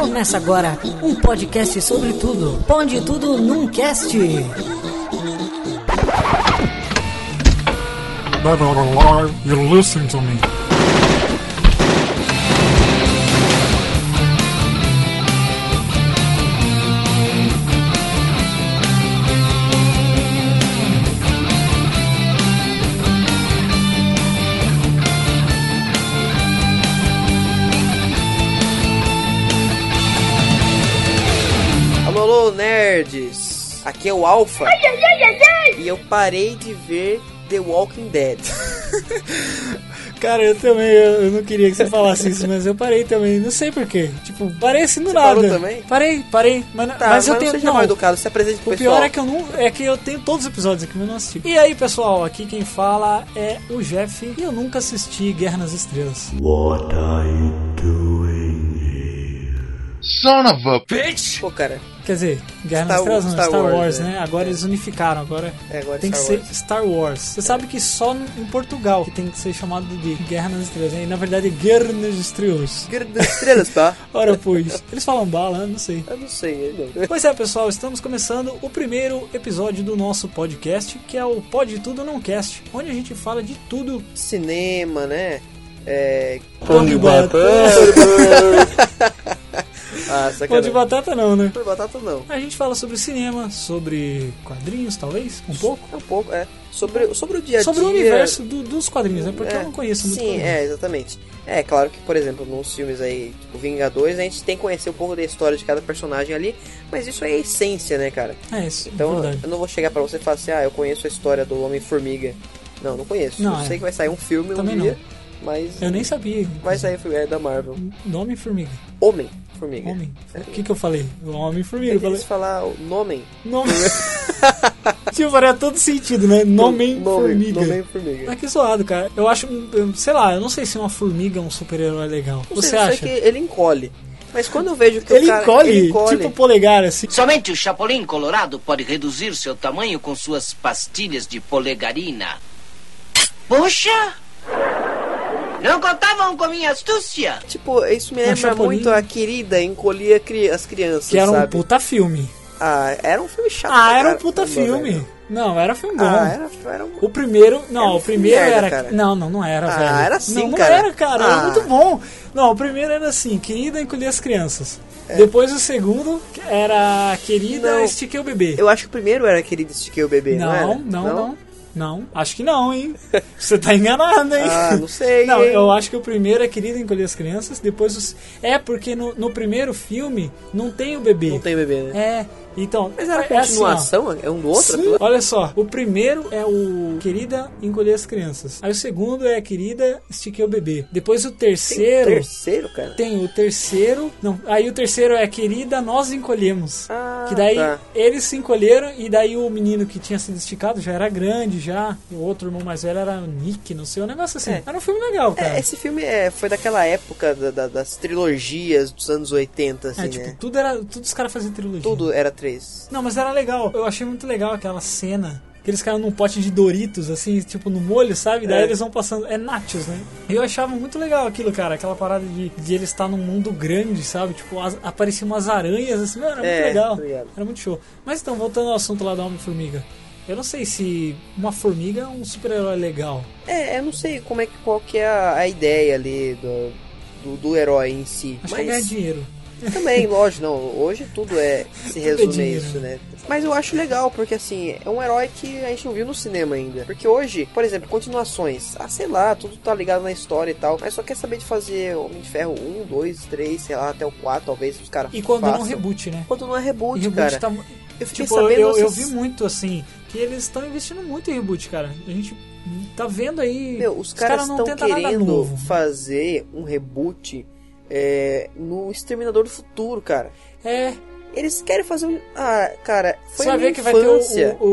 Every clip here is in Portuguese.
Começa agora um podcast sobre tudo. Pode tudo num cast. To me. Aqui é o Alpha. E eu parei de ver The Walking Dead. Cara, eu também, eu, eu não queria que você falasse isso, mas eu parei também, não sei porquê. Tipo, parei assim do Você nada. parou também? Parei, parei. Mas, Tá, mas eu não tenho. seja não, mal educado, se apresente pro o pessoal. pior é que eu não. É que eu tenho todos os episódios aqui, mas eu não assisti. E aí, pessoal, aqui quem fala é o Jeff e eu nunca assisti Guerra nas Estrelas. What are you? Son of a bitch! Pô, cara, Quer dizer, Guerra Star- nas Estrelas não, Star Star, Wars, Wars, né? né? Agora É. eles unificaram, agora é agora tem Star que Wars. ser Star Wars. Você sabe que só em Portugal que tem que ser chamado de Guerra nas Estrelas, né? E na verdade é Guerra nas Estrelas. Guerra das Estrelas, tá? Ora, pois. Eles falam bala, não sei. Eu não sei, não. Pois é, pessoal, estamos começando o primeiro episódio do nosso podcast, que é o Pode Tudo Não Cast, onde a gente fala de tudo. Cinema, né? É... Pão de Ah, Pão de batata não, né? Pão de batata não. A gente fala sobre cinema, sobre quadrinhos, talvez, um pouco. É um pouco, é. Sobre, sobre o dia a dia... Sobre o universo do- dos quadrinhos, né? Porque É, eu não conheço muito Sim, é, exatamente. É, claro que, por exemplo, nos filmes aí, tipo Vingadores, a gente tem que conhecer um pouco da história de cada personagem ali, mas isso é a essência, né, cara? É, isso, Então, verdade. eu não vou chegar pra você e falar assim, ah, eu conheço a história do Homem-Formiga. Não, não conheço. Não, eu é. sei que vai sair um filme Também um dia, mas Eu nem sabia. vai sair o filme é da Marvel. Nome Formiga. Homem-Formiga. Homem. O que que eu falei? Homem Formiga. Eu falei. falar o nome. Nome. tipo, faria todo sentido, né? Nome Formiga. Homem-Formiga. Mas que zoado, cara. Eu acho, sei lá, eu não sei se uma formiga é um super-herói legal. Não Você sei, eu sei acha? que ele encolhe. Mas quando eu vejo que Ele, o cara... encolhe, ele encolhe, tipo polegar, assim. Somente o Chapolin Colorado pode reduzir seu tamanho com suas pastilhas de polegarina. Puxa! Não contavam com minha astúcia? Tipo, isso me lembra muito a querida encolhia cri- as crianças, Que era um sabe? puta filme. Ah, era um filme chato. Ah, era um cara. puta Caramba, filme. velho. Não, era filme bom. Ah, era, era um... O primeiro, não, Era um o primeiro merda, era. cara. Não, não, não era, Ah, velho. era sim, não, não cara. era, cara, era Ah. muito bom. Não, o primeiro era assim, querida encolher as crianças. É. Depois o segundo era querida Não. estiquei o bebê. Eu acho que o primeiro era querido Estiquei o Bebê, não, Não, era? não, não, não. Acho que não, hein? Você tá enganado, hein? Ah, não sei, Não, hein? eu acho que o primeiro é Querida Encolher as Crianças, depois os... É, porque no, no primeiro filme não tem o bebê. Não tem bebê, né? É, então... Mas era é assim, continuação? é um do outro? Sim, olha só, o primeiro é o Querida Encolher as Crianças. Aí o segundo é Querida Estiquei o Bebê. Depois o Tem terceiro... terceiro, cara? Tem o terceiro. Não, aí o terceiro é Querida, Nós Encolhemos. Ah, que daí tá. eles se encolheram e daí o menino que tinha sido esticado já era grande já. O outro irmão mais velho era o Nick, não sei, um negócio assim. É. Era um filme legal, cara. É, esse filme é, foi daquela época da- da- das trilogias dos anos 80, assim, É, tipo, né? tudo era. Tudo os caras faziam trilogia. Tudo era três. Não, mas era legal. Eu achei muito legal aquela cena. Que eles caíram num pote de Doritos, assim, tipo no molho, sabe? Daí É. eles vão passando. É nachos, né? Eu achava muito legal aquilo, cara. Aquela parada de, de ele estar num mundo grande, sabe? Tipo, as, apareciam umas aranhas, assim. Era É, muito legal. tô ligado. Era muito show. Mas então, voltando ao assunto lá da Homem-Formiga. Eu não sei se uma formiga é um super-herói legal. É, eu não sei como é que, qual que é a, a ideia ali do, do, do herói em si. Acho que é ganhar mas dinheiro. Também, lógico, não. Hoje tudo é se resume a isso, né? Mas eu acho legal, porque assim, é um herói que a gente não viu no cinema ainda. Porque hoje, por exemplo, continuações. Ah, sei lá, tudo tá ligado na história e tal. Mas só quer saber de fazer Homem de Ferro 1, 2, 3, sei lá, até o 4, talvez os caras E quando não façam. reboot, né? Quando não é reboot, reboot cara. tá. Eu fiquei Tipo, sabendo eu, eu essas- vi muito assim que eles estão investindo muito em reboot, cara. A gente tá vendo aí. Meu, os caras não estão querendo novo. fazer um reboot é, no Exterminador do Futuro, cara. É, Eles querem fazer um. Ah, cara, foi você vai ver que vai ter o, o-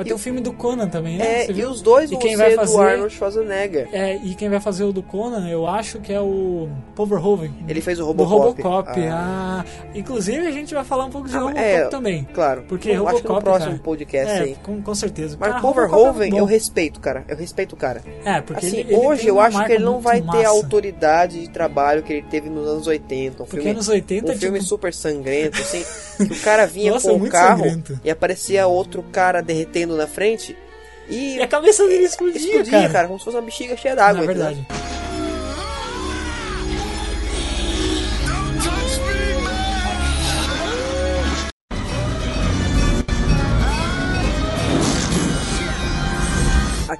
Vai ter o filme do Conan também, né? É, e os dois E vão quem ser vai do fazer- Arnold Schwarzenegger. É, e quem vai fazer o do Conan, eu acho que é o Paul Verhoeven. Ele fez o Do Robocop. Robocop. Ah. Inclusive, a gente vai falar um pouco de Ah, Robocop é, também. Claro. Porque eu acho que no Robocop, próximo cara, podcast é, aí. Com, com certeza. Mas Cara, Paul Robocop é Verhoeven, muito eu respeito, cara. Eu respeito o cara. É, porque Assim, ele, hoje eu acho que ele não vai massa. ter a autoridade de trabalho que ele teve nos anos 80. Um Porque filme, anos 80, um filme tipo- super sangrento, assim. que o cara vinha Nossa, com o carro sangrento. e aparecia outro cara derretendo na frente. E, E a cabeça dele explodia, explodia, cara. cara. como se fosse uma bexiga cheia d'água. Na entendeu?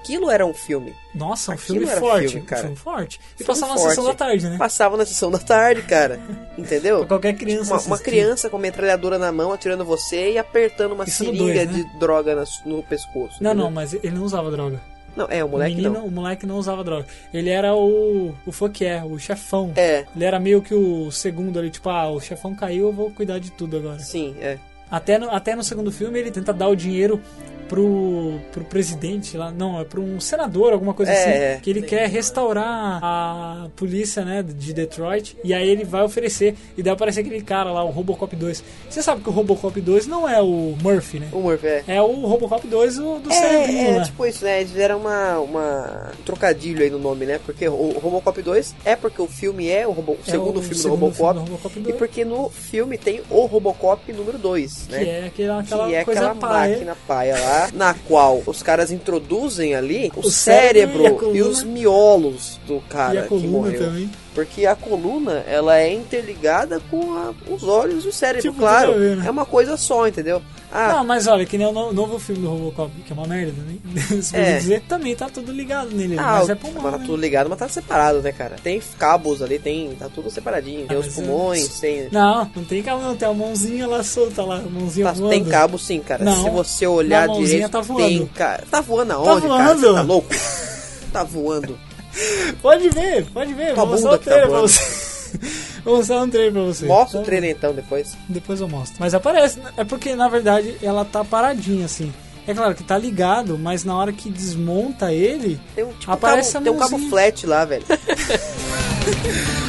Aquilo era um filme. Nossa, um Aquilo filme forte. filme, cara. Um filme forte. E Filme passava na forte. sessão da tarde, né? Passava na sessão da tarde, cara. Entendeu? Pra qualquer criança Uma, uma assistir. criança com uma metralhadora na mão atirando você e apertando uma Isso no seringa dois, né? de droga na- no pescoço. Não, entendeu? não, mas ele não usava droga. Não, é, o moleque o menino, não. o moleque não usava droga. Ele era o. O fuck o chefão. É, Ele era meio que o segundo ali, tipo, ah, o chefão caiu, eu vou cuidar de tudo agora. sim, é. Até no, até no segundo filme ele tenta dar o dinheiro pro, pro presidente lá, não, é pro um senador, alguma coisa É, assim, é. que ele quer restaurar a polícia, né, de Detroit, e aí ele vai oferecer, e daí aparece aquele cara lá, o Robocop 2. Você sabe que o Robocop 2 não é o Murphy, né? O Murphy, é. É o Robocop 2 do, do É, cerebrinho, é, né? tipo isso, né? Eles fizeram uma, uma um trocadilho aí no nome, né? Porque o, o Robocop 2 é porque o filme é o, Robo, o É segundo o filme segundo do Robocop. filme do Robocop E 2, porque no filme tem o Robocop número 2, né? que é aquela, aquela que é aquela paia. máquina paia lá, na qual os caras introduzem ali o, O cérebro cérebro, e e, os miolos do cara e a que coluna morreu. também. Porque a coluna, ela é interligada com a- os olhos e o cérebro, Tipo, claro. ver, né? É uma coisa só, entendeu? Ah, Não, mas olha, que nem o no- novo filme do Robocop, que é uma merda também, se É. dizer, também tá tudo ligado nele, ah, mas é pulmão, tá né? tudo ligado, mas tá separado, né, cara? Tem cabos ali, tem. Tá tudo separadinho. Tem Ah, os mas pulmões, tem. Não, não tem cabo não, tem a mãozinha lá solta lá, a mãozinha Tá, voando. tem cabo sim, cara. Não, Se você olhar direito, tá voando. tem cara. Tá voando aonde, cara? voando. Você tá louco? Tá voando. Pode ver, pode ver, Tua vou mostrar o que tá pra você. vou mostrar um trailer pra você. Mostra o trailer então depois. Depois eu mostro. Mas aparece, né? é porque na verdade ela tá paradinha assim. É claro que tá ligado, mas na hora que desmonta ele, Tem um, tipo, Aparece cabo, a tem um cabo mãozinha. flat lá, velho.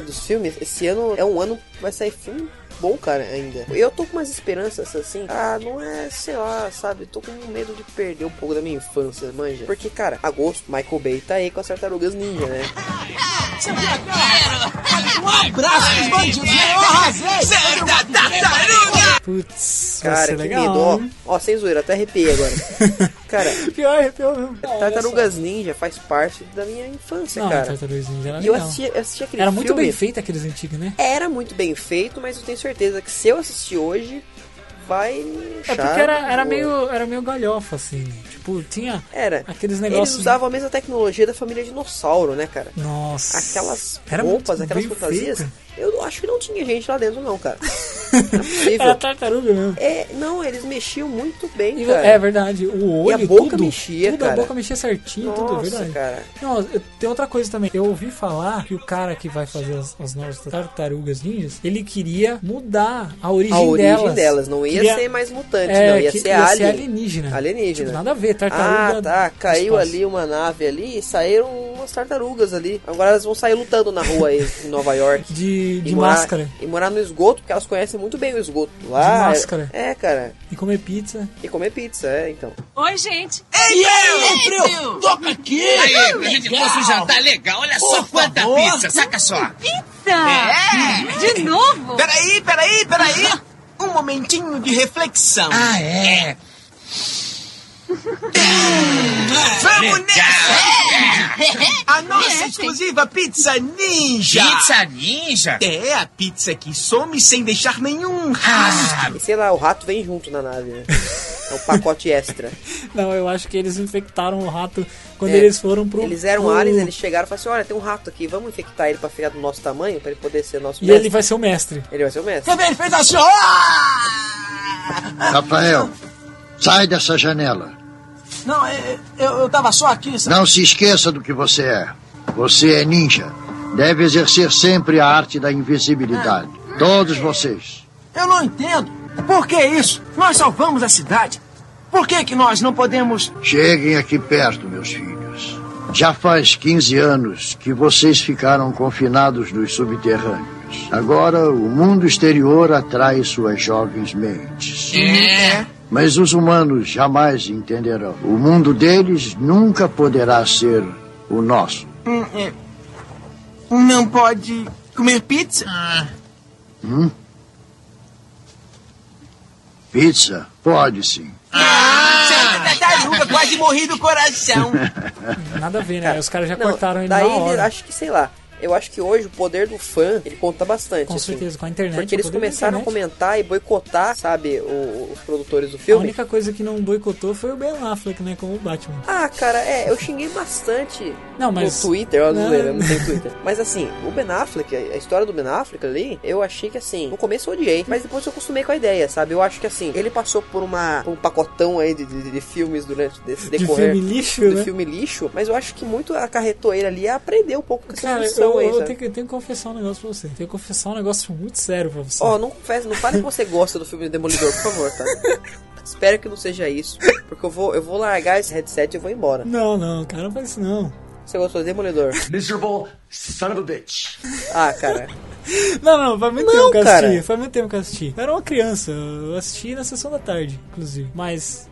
dos filmes, esse ano é um ano que vai sair filme bom, cara, ainda. Eu tô com umas esperanças assim. Ah, não é, sei lá, sabe? Tô com medo de perder um pouco da minha infância, manja. Porque, cara, agosto, Michael Bay tá aí com as tartarugas ninja, né? putz, vai Cara, ser que legal. medo, ó. Ó, sem zoeira, até arrepiei agora. cara, Pior, é pior mesmo. Tartarugas Ninja faz parte da minha infância, Não, cara. Tartarugas Ninja era E eu legal. assisti, eu assisti aquele Era muito filme. bem feito aqueles antigos, né? Era muito bem feito, mas eu tenho certeza que se eu assistir hoje, vai É porque era, era, meio, era meio galhofa, assim. Tipo, tinha Era. aqueles Eles negócios. usavam a mesma tecnologia da família dinossauro, né, cara? Nossa. Aquelas roupas, aquelas fantasias. feito. Eu acho que não tinha gente lá dentro, não, cara. É. Era tartaruga mesmo. É, não, eles mexiam muito bem, E- cara. é verdade, o olho. E a boca tudo, mexia, tudo, cara. A boca mexia certinho, tudo, é Nossa, verdade. cara. Não, tem outra coisa também. Eu ouvi falar que o cara que vai fazer as, as novas tartarugas ninjas, ele queria mudar a origem, A origem delas. delas, não ia Queria- ser mais mutante, é, não, ia que- ser alien. alienígena. Alienígena. Tipo, nada a ver, tartaruga. Ah, tá. Caiu espaço. ali uma nave ali e saíram umas tartarugas ali. Agora elas vão sair lutando na rua aí em Nova York. De, E de morar- máscara. E morar no esgoto, porque elas conhecem muito bem o esgoto. Lá. De máscara. É, cara. E comer pizza. E comer pizza, é, então. Oi, gente. Toca aqui! Aí, pra gente um jantar legal, olha só quanta pizza, saca só. Tá. De novo? Peraí, peraí, peraí! Um momentinho de reflexão. Ah, é? Vamos Legal. nessa! A nossa exclusiva pizza ninja! Pizza ninja? É a pizza que some sem deixar nenhum rastro. E sei lá, o rato vem junto na nave, né? É um pacote extra. Não, eu acho que eles infectaram o rato quando É, eles foram pro. Eles eram pro... aliens, eles chegaram e falaram assim: olha, tem um rato aqui, vamos infectar ele pra ficar do nosso tamanho, pra ele poder ser nosso E mestre. ele vai ser o mestre. Ele vai ser o mestre. Também fez assim! Rafael, Sai dessa janela. Não, é, eu, eu tava só aqui, sabe? Não se esqueça do que você é. Você é ninja. Deve exercer sempre a arte da invisibilidade. Todos vocês. Eu não entendo. Por que isso? Nós salvamos a cidade. Por que, que nós não podemos. Cheguem aqui perto, meus filhos. Já faz 15 anos que vocês ficaram confinados nos subterrâneos. Agora o mundo exterior atrai suas jovens mentes. É. Mas os humanos jamais entenderão. O mundo deles nunca poderá ser o nosso. Hum, é. Não pode comer pizza? Hum? Pizza? Pode sim. Ah, tartaruga, quase morri do coração. Nada a ver, né? Os caras já Não, cortaram ele daí na hora. ele, acho que, sei lá. Eu acho que hoje o poder do fã, ele conta bastante. Com assim. certeza, com a internet. Porque eles começaram a comentar e boicotar, sabe, o- os produtores do A filme. única coisa que não boicotou foi o Ben Affleck, né? Como o Batman. Ah, cara, é, eu xinguei bastante Não, mas- no Twitter, ó, não, lembro, não tem Twitter. Mas assim, o Ben Affleck, a a história do Ben Affleck ali, eu achei que assim, no começo eu odiei, mas depois eu acostumei com a ideia, sabe? Eu acho que assim, ele passou por uma por um pacotão aí de, de- de filmes durante desse De decorrer filme lixo, do né? filme lixo, mas eu acho que muito acarretou ele ali a aprender um pouco com essa Cara, eu, aí, eu tenho, que, eu tenho que confessar um negócio pra você. Tenho que confessar um negócio muito sério pra você. Ó, não confesse, não fale que você gosta do filme Demolidor, por favor, tá? Espero que não seja isso, porque eu vou, eu vou largar esse headset e eu vou embora. Não, não, cara, não faz isso não. Você gostou de Demolidor? Miserable son of a bitch. Ah, cara. Não, não, faz muito Não, tempo que eu assisti. cara. Faz muito tempo que eu assisti. Eu era uma criança, eu assisti na sessão da tarde, inclusive. Mas.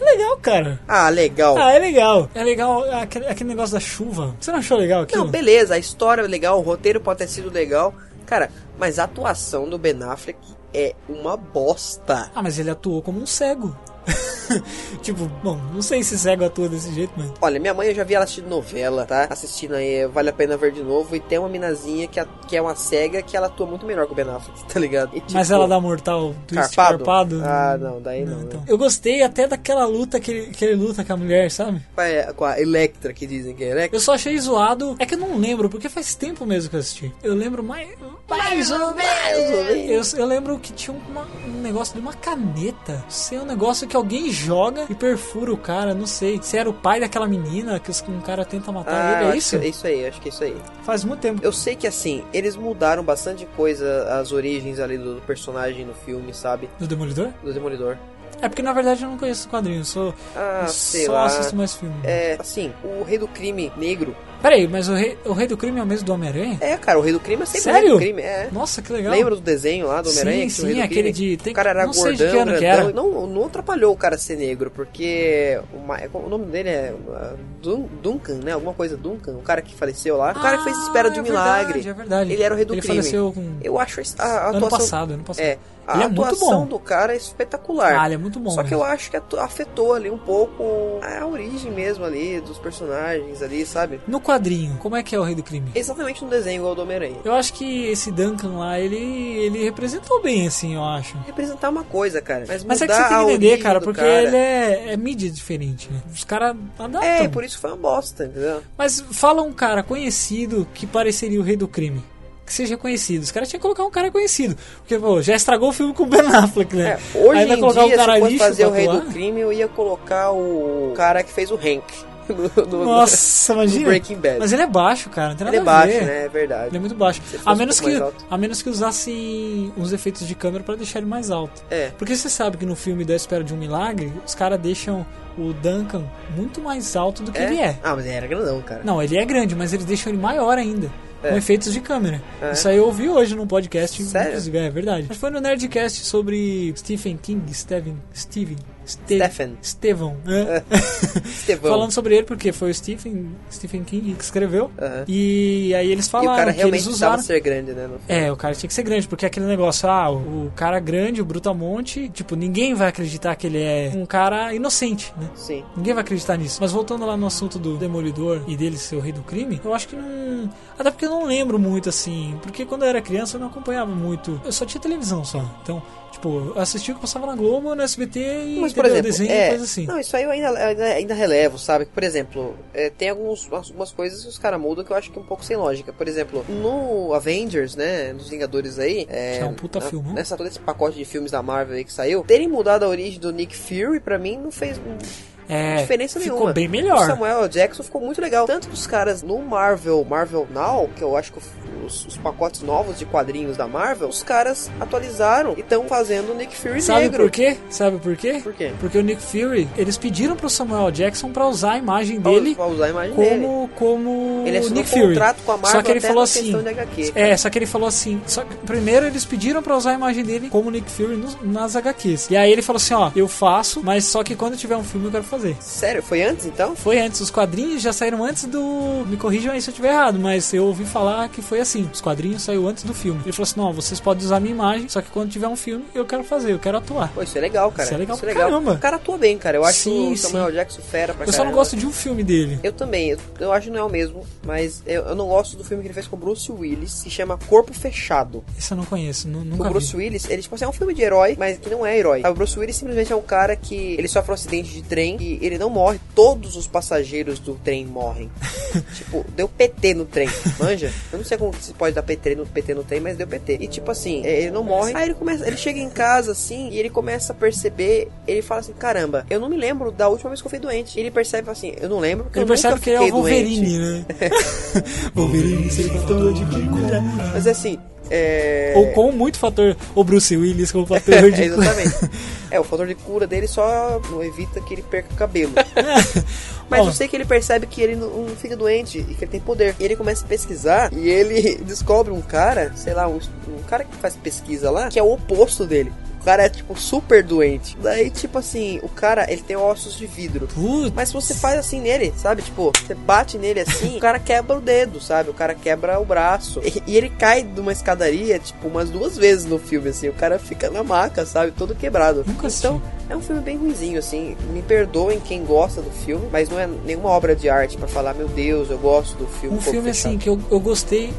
É legal, cara. Ah, legal. Ah, é legal. É legal aquele, aquele negócio da chuva. Você não achou legal aquilo? Não, beleza, a história é legal, o roteiro pode ter sido legal. Cara, mas a atuação do Ben Affleck é uma bosta. Ah, mas ele atuou como um cego. tipo, bom, não sei se cego atua desse jeito, mas. Olha, minha mãe eu já vi ela assistindo novela, tá? Assistindo aí, vale a pena ver de novo. E tem uma minazinha que, a- que é uma cega que ela atua muito melhor que o Ben Affleck, tá ligado? E, Mas tipo, ela dá mortal twist Carpado? carpado. Ah, não, daí não, né? então. Eu gostei até daquela luta que ele, que ele luta com a mulher, sabe? Com a, com a Electra, que dizem que é Electra. Eu só achei zoado. É que eu não lembro, porque faz tempo mesmo que eu assisti. Eu lembro mais. Mais ou menos. Eu, eu lembro que tinha uma- um negócio de uma caneta. Sei, um negócio que alguém joga e perfura o cara. Não sei. Se era o pai daquela menina que um cara tenta matar Ah, ele. É isso? é isso aí, acho que é isso aí. Faz muito tempo. Eu sei que assim, eles mudaram bastante coisa, as origens ali do, do personagem no filme, sabe? Do Demolidor? Do Demolidor. É porque na verdade eu não conheço o quadrinho. Eu sou. Ah, só lá. assisto mais filme. É, assim, o Rei do Crime Negro. Peraí, mas o rei, o rei do crime é o mesmo do Homem-Aranha? É, cara, o Rei do Crime é sempre o Sério? Rei do Crime. É. Nossa, que legal. Lembra do desenho lá do Homem-Aranha? Sim, que o sim, aquele de- tem- O cara era não sei de gordão, que ano que grandão. era. Não, não atrapalhou o cara ser negro, porque o, o nome dele é uh, Dun- Duncan, né? Alguma coisa Duncan, o cara que faleceu lá. O cara que fez Espera de é um Milagre. Verdade, é verdade. Ele era o Rei do Ele Crime. faleceu com... Eu acho a, a Ano atuação... passado, ano passado. É, a Ele é atuação bom. do cara é espetacular. Ah, ele é muito bom Só que mesmo. eu acho que afetou ali um pouco a origem mesmo ali dos personagens ali, sabe? No quadrinho, como é que é o Rei do Crime? Exatamente no desenho igual do Homem-Aranha. Eu acho que esse Duncan lá, ele, ele representou bem, assim, eu acho. Representar uma coisa, cara. Mas, Mas é que você tem que entender, cara, porque cara- ele é, é mídia diferente, né? Os caras adaptam. É, por isso foi uma bosta, entendeu? Mas fala um cara conhecido que pareceria o Rei do Crime. Que seja conhecido. Os caras tinham que colocar um cara conhecido. Porque, pô, já estragou o filme com o Ben Affleck, né? É, hoje Aí vai em dia, um cara se fosse fazer o Rei do Crime, eu ia colocar o cara que fez o Hank. No, no- Nossa, no imagina. Breaking Bad. Mas ele é baixo, cara. Não tem nada Ele é baixo, né? É verdade. Ele é muito baixo. A menos, um que, a menos que usasse uns efeitos de câmera pra deixar ele mais alto. É. Porque você sabe que no filme da Espera de um Milagre, os caras deixam o Duncan muito mais alto do que ele é. Ah, mas ele era grandão, cara. Não, ele é grande, mas eles deixam ele maior ainda. É. Com efeitos de câmera. É. Isso aí eu ouvi hoje num podcast, Sério? inclusive, é verdade. Mas foi no Nerdcast sobre Stephen King, Steven, Steven, Ste Stephen. Estevão, né? Estevão. Falando sobre ele, porque foi o Stephen, Stephen King que escreveu. E aí eles E o falaram cara que realmente eles precisava usaram. ser grande, né? É, o cara tinha que ser grande, porque é aquele negócio, ah, o, o cara grande, o Brutamonte, tipo, ninguém vai acreditar que ele é um cara inocente, né? Sim. Ninguém vai acreditar nisso. Mas voltando lá no assunto do Demolidor e dele ser o rei do crime, eu acho que não. Até porque eu não lembro muito assim. Porque quando eu era criança eu não acompanhava muito. Eu só tinha televisão só. Então, tipo, assistia o que passava na Globo, no SBT e. Mas por exemplo, desenho é, é coisa assim. Não, isso aí eu ainda, ainda, ainda relevo, sabe? Por exemplo, é, tem alguns, algumas coisas que os caras mudam que eu acho que é um pouco sem lógica. Por exemplo, no Avengers, né? Nos Vingadores aí. É, é um puta na- filme. Nessa todo esse pacote de filmes da Marvel aí que saiu, terem mudado a origem do Nick Fury, pra mim, não fez É, diferença ficou nenhuma. bem O melhor. Samuel L. Jackson ficou muito legal. Tanto que os caras no Marvel, Marvel Now, que eu acho que os, os pacotes novos de quadrinhos da Marvel, os caras atualizaram e estão fazendo o Nick Fury Sabe negro. por quê? Sabe por quê? Por quê? Porque o Nick Fury, eles pediram pro Samuel Jackson pra usar a imagem Pra- dele pra usar a imagem dele. como, como Ele assinou Nick um Fury. contrato com a Marvel só que ele falou assim, é, só que ele falou assim, só que primeiro eles pediram pra usar a imagem dele como Nick Fury nos- nas HQs. E aí ele falou assim, ó, eu faço, mas só que quando tiver um filme eu quero fazer. Sério? Foi antes então? Foi antes, os quadrinhos já saíram antes do. Me corrijam aí se eu estiver errado, mas eu ouvi falar que foi assim. Os quadrinhos saiu antes do filme. Ele falou assim: não, vocês podem usar minha imagem, só que quando tiver um filme, eu quero fazer, eu quero atuar. Pô, isso é legal, cara. Isso é legal pra caramba. O cara atua bem, cara. Eu acho Sim, o Samuel sim. Jackson fera pra Eu só caramba. não gosto de um filme dele. Eu também, eu, eu acho que não é o mesmo, mas eu, eu não gosto do filme que ele fez com o Bruce Willis, que chama Corpo Fechado. Esse eu não conheço, nu- O nunca Bruce vi. Willis, ele tipo assim, é um filme de herói, mas que não é herói. O Bruce Willis simplesmente é um cara que ele sofre um acidente de trem e ele não morre, todos os passageiros do trem morrem. tipo, deu PT no trem, manja? Eu não sei como se pode dar PT no, PT no trem, mas deu PT. E tipo assim, é, ele não morre. Aí ele começa, ele chega em casa assim e ele começa a perceber, ele fala assim, caramba, eu não me lembro da última vez que eu fui doente. E ele percebe assim, eu não lembro porque Ele eu percebe nunca que ele é fiquei o Wolverine, doente. né? Wolverine, sem fator de cura. Mas assim, é... Ou com muito fator. O Bruce Willis com fator de É, cura. exatamente. É, o fator de cura dele só evita que ele perca o cabelo. Mas Ó. eu sei que ele percebe que ele não não fica doente e que ele tem poder. E ele começa a pesquisar e ele descobre um cara, sei lá, um, um cara que faz pesquisa lá, que é o oposto dele. O cara é, tipo, super doente. Daí, tipo assim, o cara, ele tem ossos de vidro. Putz. Mas se você faz assim nele, sabe? Tipo, você bate nele assim, o cara quebra o dedo, sabe? O cara quebra o braço. E, e ele cai de uma escadaria, tipo, umas duas vezes no filme, assim. O cara fica na maca, sabe? Todo quebrado. Nunca então, é um filme bem ruizinho, assim. Me perdoem quem gosta do filme, mas não é nenhuma obra de arte pra falar, meu Deus, eu gosto do filme. Um Corpo filme Fechado. assim que eu, eu gostei.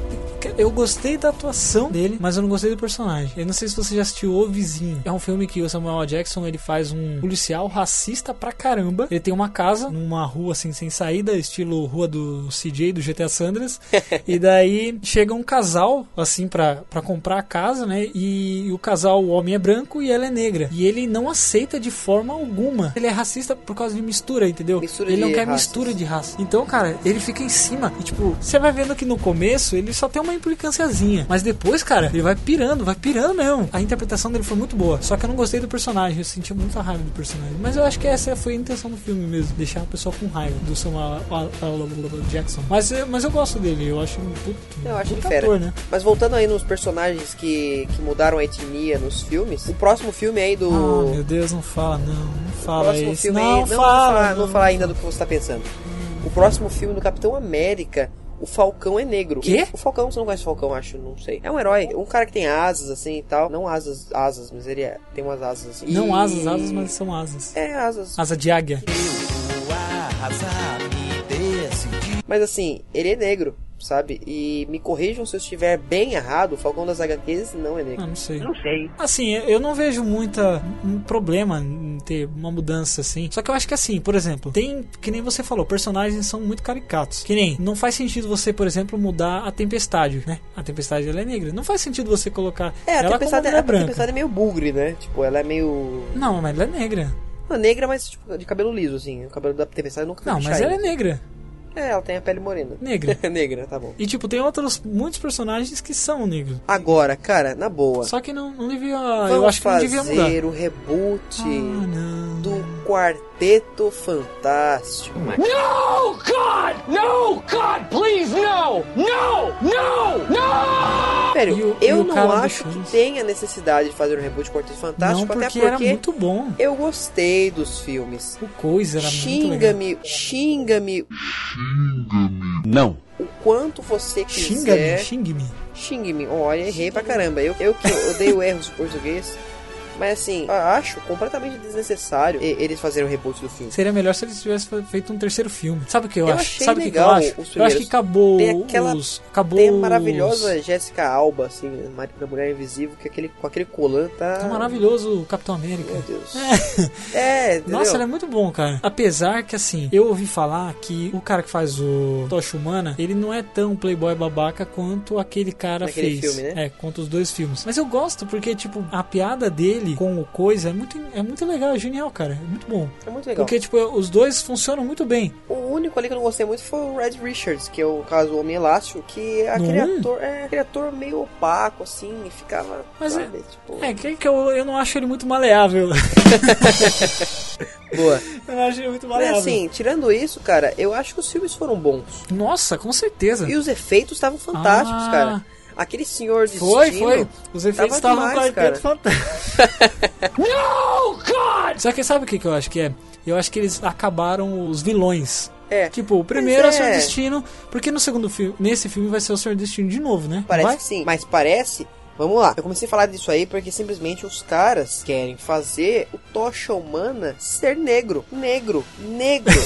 Eu gostei da atuação dele, mas eu não gostei do personagem. Eu não sei se você já assistiu O Vizinho. É um filme que o Samuel L. Jackson ele faz um policial racista pra caramba. Ele tem uma casa numa rua assim sem saída, estilo rua do CJ do GTA Sandras. e daí chega um casal assim pra, pra comprar a casa, né? E, o casal, o homem é branco e ela é negra. E ele não aceita de forma alguma. Ele é racista por causa de mistura, entendeu? Mistura ele não quer raças. mistura de raça. Então, cara, ele fica em cima. E, tipo, você vai vendo que no começo ele só tem uma implicânciazinha. Mas depois, cara, ele vai pirando, vai pirando mesmo. A interpretação dele foi muito boa. Só que eu não gostei do personagem. Eu senti muita raiva do personagem. Mas eu acho que essa foi a intenção do filme mesmo. Deixar a pessoa com raiva do Samuel. Jackson. Mas, eu- mas eu gosto dele. Eu acho um puto, Eu acho fera. ator, né? Mas voltando aí nos personagens que, que mudaram a etnia nos filmes, o próximo filme aí do. Ah, meu Deus, não fala, não. Não o fala próximo isso. filme Não, aí. Não, fala. falar, não não. vou falar ainda do que você tá pensando. O próximo filme do Capitão América. O Falcão é negro. Quê? O Falcão, você não conhece o Falcão, acho, não sei. É um herói, um cara que tem asas assim e tal. Não asas, asas, mas ele é, tem umas asas assim. Não E- asas, asas, mas são asas. É, asas. Asa de águia. Mas assim, ele é negro, sabe? E me corrijam se eu estiver bem errado, o Falcão das HQs não é negro. Ah, não sei. Não sei. Assim, eu não vejo muita um problema em ter uma mudança assim. Só que eu acho que assim, por exemplo, tem, que nem você falou, personagens são muito caricatos. Que nem, não faz sentido você, por exemplo, mudar a Tempestade, né? A Tempestade ela é negra. Não faz sentido você colocar É, a ela como tempestade, mulher a branca. tempestade é meio bugre, né? Tipo, ela é meio. Não, mas ela é negra. Não, negra, mas tipo, de cabelo liso, assim. O cabelo da tempestade nunca foi Não, mas ela é negra. É, ela tem a pele morena. Negra. negra, tá bom. E tipo, tem outros muitos personagens que são negros. Agora, cara, na boa. Só que não, não devia. Vamos eu acho que não fazer devia mudar. o reboot Ah, do Quarteto Fantástico. No, God! No, God, please, no! No! No! No! Sério, E o- eu e não acho que tenha necessidade de fazer um reboot de Quarteto Fantástico, não, até porque, porque era muito bom. eu gostei dos filmes. O Coisa era muito legal. Xinga-me, xinga-me Não. o quanto você Xinga-me, quiser. xingue-me. Xingue-me. Olha, errei pra caramba. Eu, eu que odeio erros de português. Mas assim, eu acho completamente desnecessário eles fazerem o reboot do filme. Seria melhor se eles tivessem feito um terceiro filme. Sabe o que eu, Eu acho? Sabe o que que eu acho? os Eu acho que acabou Tem aquela- os. Acabou Tem a os- maravilhosa Jéssica Alba, assim, da Mulher Invisível, que aquele, com aquele colã tá. Tá maravilhoso o Capitão América. Meu Deus. É. É? Nossa, ele é muito bom, cara. Apesar que, assim, eu ouvi falar que o cara que faz o Tocha Humana, ele não é tão playboy babaca quanto aquele cara Naquele fez. filme, né? É, quanto os dois filmes. Mas eu gosto porque, tipo, a piada dele com o Coisa é muito, é muito legal, é genial, cara. É muito bom. É muito legal. Porque, tipo, os dois funcionam muito bem. O único ali que eu não gostei muito foi o Red Richards, que é o caso do Homem Elástico, que é aquele Não? ator, é aquele ator meio opaco, assim, e ficava. Mas sabe, tipo. É, que, que eu, eu não acho ele muito maleável. Boa. eu acho ele muito Mas maleável. assim, tirando isso, cara, eu acho que os filmes foram bons. Nossa, com certeza. E os efeitos estavam fantásticos, Ah. cara. Aquele senhor de Foi, foi. Os efeitos tava estavam com quarteto fantástico. no, God! Só que sabe o que, que eu acho que é? Eu acho que eles acabaram os vilões. É. Tipo, o primeiro é o Mas Senhor é. Destino, porque no segundo filme, nesse filme vai ser o Senhor Destino de novo, né? Parece vai? que sim, mas parece. Vamos lá, eu comecei a falar disso aí porque simplesmente os caras querem fazer o Tocha Humana ser negro. Negro. Negro.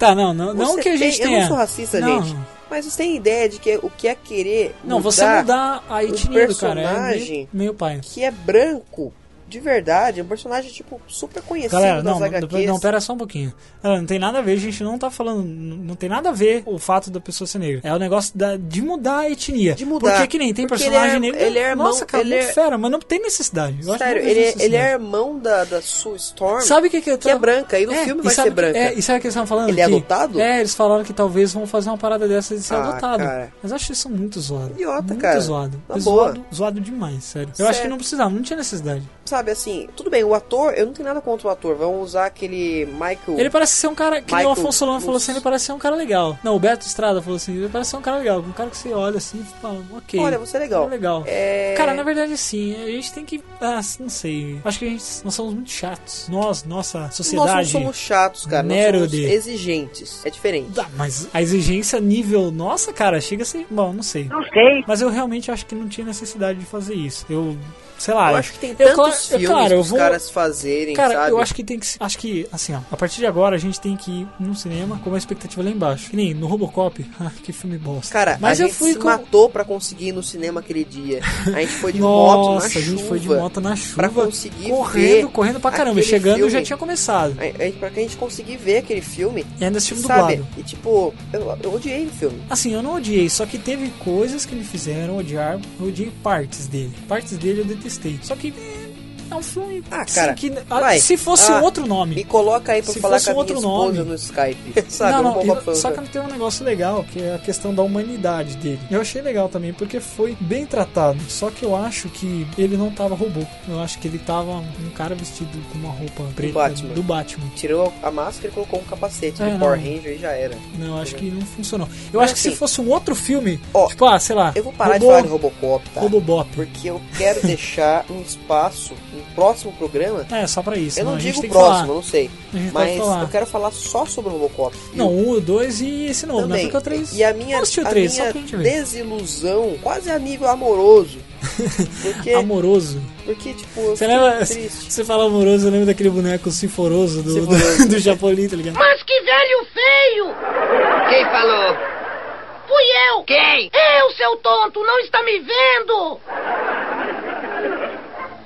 Tá, não, não, não que a gente tem- tenha. Eu não sou racista, Não. gente. Mas vocês têm ideia de que o que é querer. Não, você mudar a etnia do cara. É meio, personagem meio pai. que é branco de verdade, é um personagem, tipo, super conhecido Galera, não, HQs. não, pera só um pouquinho. Não, não tem nada a ver, a gente não tá falando. Não tem nada a ver o fato da pessoa ser negra. É o negócio da- de mudar a etnia. De mudar. Porque que nem tem Porque personagem ele é- negro. ele é irmão- Nossa, cara, ele muito é- fera, mas não tem necessidade. Eu Sério, ele, é- necessidade. ele é irmão da, da Sue Storm, Sabe o que, que eu que é branca, e no É, filme e vai ser branca. Que, é, e sabe o que eles estavam falando? Ele é adotado? É, eles falaram que talvez vão fazer uma parada dessa de ser Ah, adotado. cara. Mas eu acho isso muito zoado. Idiota, muito cara. zoado. Na boa. zoado. Zoado demais, sério. Eu Sério. acho que não precisava, não tinha necessidade. Sabe, assim, tudo bem, o ator, eu não tenho nada contra o ator, vamos usar aquele Michael... Ele parece ser um cara. Que nem o Michael Afonso Solano falou assim, ele parece ser um cara legal. Não, o Beto Estrada falou assim, ele parece ser um cara legal. Um cara que você olha assim e fala, ok. Olha, você é legal. É legal. É... Cara, na verdade, sim, a gente tem que. Ah, não sei. Acho que a gente, nós somos muito chatos. Nós, nossa sociedade. Nós não somos chatos, cara, nós exigentes, é diferente. Ah, mas a exigência nível. Nossa, cara, chega a ser. Bom, não sei. Não sei. Mas eu realmente acho que não tinha necessidade de fazer isso. Eu. Sei lá. Eu acho que tem tantos eu- filmes claro, eu vou- caras fazerem, Cara, sabe? eu acho que tem que. Acho que, assim, ó, a partir de agora a gente tem que ir num cinema com uma expectativa lá embaixo. Que nem no Robocop. Ah, que filme bosta. Cara, Mas a eu gente fui se com. matou pra conseguir ir no cinema aquele dia. A gente foi de moto na Nossa, a chuva. gente foi de moto na chuva. pra conseguir correndo, correndo pra caramba. Chegando filme. já tinha começado. A, a, pra que a gente conseguir ver aquele filme, E ainda assistimos sabe? dublado. E tipo, eu, eu odiei o filme. Assim, eu não odiei, só que teve coisas que me fizeram odiar. Eu odiei partes dele. Partes dele eu detestei. Só que um filme. Ah, assim, cara, que, ah, se fosse Ah, um outro nome. Me coloca aí pra Se falar fosse com a outro nome. no Skype. Sabe? não, não, e- afã. só que tem um negócio legal, que é a questão da humanidade dele. Eu achei legal também, porque foi bem tratado. Só que eu acho que ele não tava robô. Eu acho que ele tava um cara vestido com uma roupa preta Batman. do Batman. Tirou a máscara e colocou um capacete É, de Power. Ranger e já era. Não, eu acho que não funcionou. Eu Mas acho que se assim, fosse um outro filme, ó, tipo, ah, sei lá. Eu vou parar de robô, falar de Robocop, tá? Robobop. Porque eu quero deixar um espaço, próximo programa. É, só pra isso. eu não gente digo próximo, eu não sei. Mas eu quero falar só sobre o Robocop. Não, o- um, o dois e esse novo, né? também. Porque o três. E a minha, a três, minha desilusão, quase a nível amoroso. Porque, Amoroso. porque tipo, Você lembra? triste. Você fala amoroso, eu lembro daquele boneco sinforoso do, do, do Chapolin, tá ligado? Mas que velho feio! Quem falou? Fui eu! Quem? Eu, seu tonto, não está me vendo!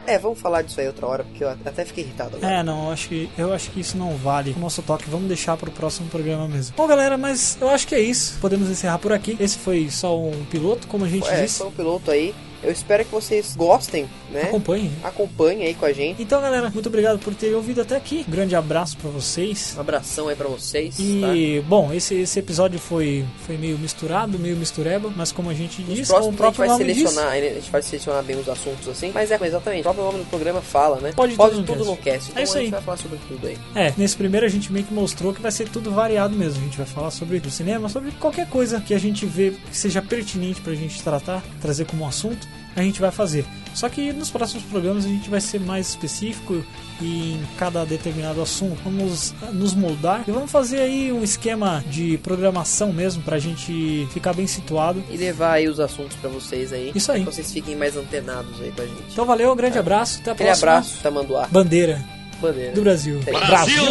É, vamos falar disso aí outra hora, porque eu até fiquei irritado agora. É, não, eu acho que eu acho que isso não vale o nosso toque. Vamos deixar pro próximo programa mesmo. Bom, galera, mas eu acho que é isso. Podemos encerrar por aqui. Esse foi só um piloto, como a gente É, disse. foi um piloto aí. Eu espero que vocês gostem, né? Acompanhe. Acompanhem aí com a gente. Então, galera, muito obrigado por terem ouvido até aqui. Um grande abraço pra vocês. Um abração aí pra vocês. tá? E, bom, esse, esse episódio foi, foi meio misturado, meio mistureba, mas como a gente Nos o próximos a gente próprio vai nome diz, selecionar, a gente vai selecionar bem os assuntos assim. Mas é, exatamente, o próprio nome do programa fala, né? Pode Pode tudo tudo no cast. Então É isso a gente aí. vai falar sobre tudo aí. É, nesse primeiro a gente meio que mostrou que vai ser tudo variado mesmo. A gente vai falar sobre o cinema, sobre qualquer coisa que a gente vê que seja pertinente pra gente tratar, trazer como assunto. A gente vai fazer. Só que nos próximos programas a gente vai ser mais específico e em cada determinado assunto vamos nos moldar e vamos fazer aí um esquema de programação mesmo pra gente ficar bem situado. E levar aí os assuntos pra vocês aí. Isso aí. Pra vocês fiquem mais antenados aí com a gente. Então valeu, um grande abraço, até a Aquele próxima. abraço, Tamanduá. Bandeira Bandeira. do Brasil. É. Brasil.